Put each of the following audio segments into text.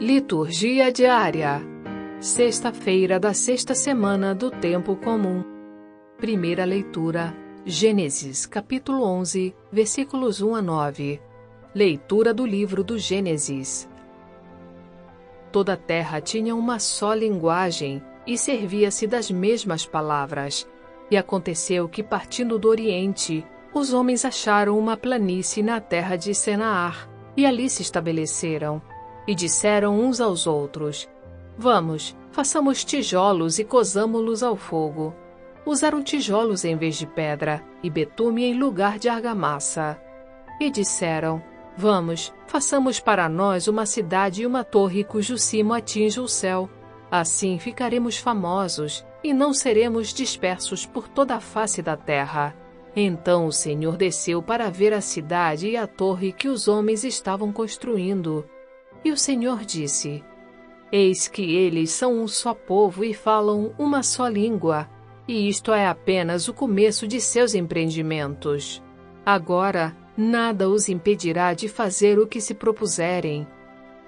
Liturgia diária. Sexta-feira da sexta semana do tempo comum. Primeira leitura. Gênesis, capítulo 11, versículos 1 a 9. Leitura do livro do Gênesis. Toda a terra tinha uma só linguagem e servia-se das mesmas palavras. E aconteceu que, partindo do Oriente, os homens acharam uma planície na terra de Senaar, e ali se estabeleceram e disseram uns aos outros: Vamos, façamos tijolos e cozamo-los ao fogo. Usaram tijolos em vez de pedra e betume em lugar de argamassa. E disseram: Vamos, façamos para nós uma cidade e uma torre cujo cimo atinja o céu. Assim ficaremos famosos e não seremos dispersos por toda a face da terra. Então o Senhor desceu para ver a cidade e a torre que os homens estavam construindo. E o Senhor disse: Eis que eles são um só povo e falam uma só língua, e isto é apenas o começo de seus empreendimentos. Agora, nada os impedirá de fazer o que se propuserem.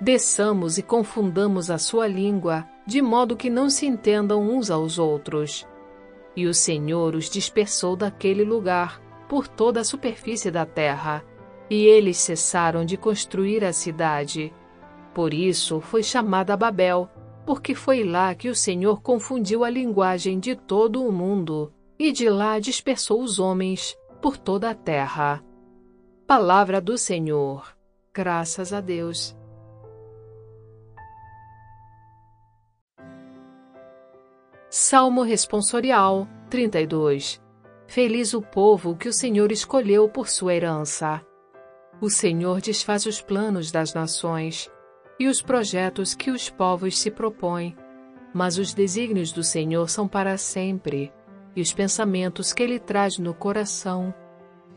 Desçamos e confundamos a sua língua, de modo que não se entendam uns aos outros. E o Senhor os dispersou daquele lugar, por toda a superfície da terra, e eles cessaram de construir a cidade por isso foi chamada Babel, porque foi lá que o Senhor confundiu a linguagem de todo o mundo, e de lá dispersou os homens por toda a terra. Palavra do Senhor. Graças a Deus. Salmo Responsorial 32 Feliz o povo que o Senhor escolheu por sua herança. O Senhor desfaz os planos das nações e os projetos que os povos se propõem. Mas os desígnios do Senhor são para sempre, e os pensamentos que ele traz no coração,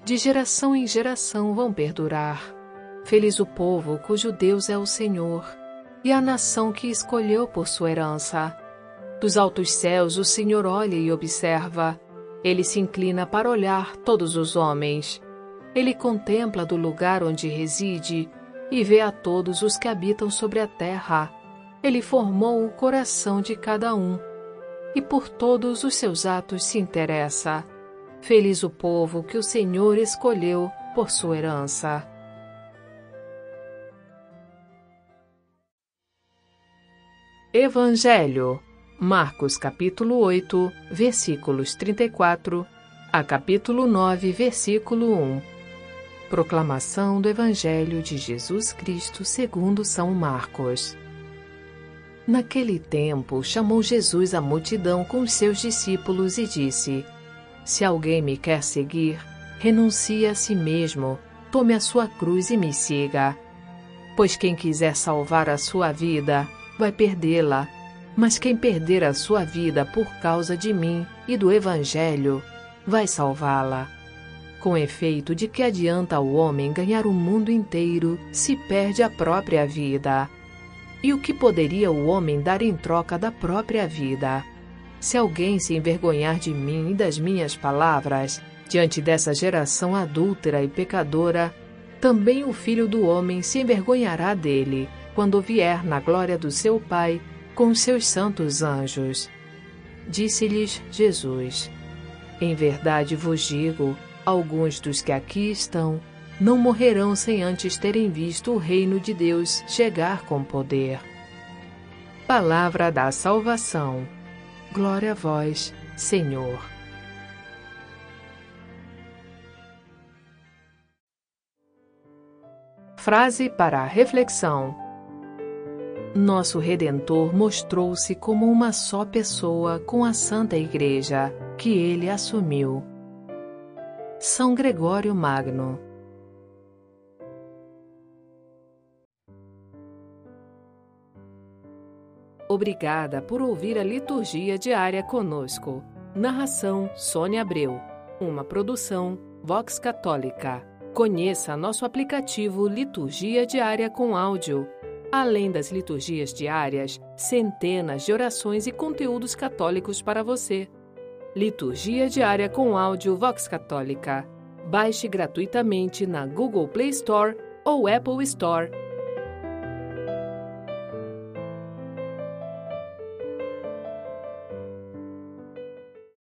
de geração em geração, vão perdurar. Feliz o povo cujo Deus é o Senhor, e a nação que escolheu por sua herança. Dos altos céus o Senhor olha e observa, ele se inclina para olhar todos os homens. Ele contempla do lugar onde reside e vê a todos os que habitam sobre a terra. Ele formou o coração de cada um, e por todos os seus atos se interessa. Feliz o povo que o Senhor escolheu por sua herança. Evangelho Marcos capítulo 8, versículos 34 a capítulo 9, versículo 1 Proclamação do Evangelho de Jesus Cristo segundo São Marcos. Naquele tempo, chamou Jesus a multidão com os seus discípulos e disse: Se alguém me quer seguir, renuncie a si mesmo, tome a sua cruz e me siga. Pois quem quiser salvar a sua vida, vai perdê-la. Mas quem perder a sua vida por causa de mim e do Evangelho, vai salvá-la. Com efeito, de que adianta o homem ganhar o mundo inteiro se perde a própria vida? E o que poderia o homem dar em troca da própria vida? Se alguém se envergonhar de mim e das minhas palavras, diante dessa geração adúltera e pecadora, também o filho do homem se envergonhará dele, quando vier na glória do seu Pai com os seus santos anjos. Disse-lhes Jesus: Em verdade vos digo, Alguns dos que aqui estão não morrerão sem antes terem visto o reino de Deus chegar com poder. Palavra da salvação. Glória a vós, Senhor. Frase para a reflexão. Nosso Redentor mostrou-se como uma só pessoa com a Santa Igreja, que ele assumiu. São Gregório Magno. Obrigada por ouvir a liturgia diária conosco. Narração Sônia Abreu. Uma produção Vox Católica. Conheça nosso aplicativo Liturgia Diária com Áudio. Além das liturgias diárias, centenas de orações e conteúdos católicos para você. Liturgia diária com áudio Vox Católica. Baixe gratuitamente na Google Play Store ou Apple Store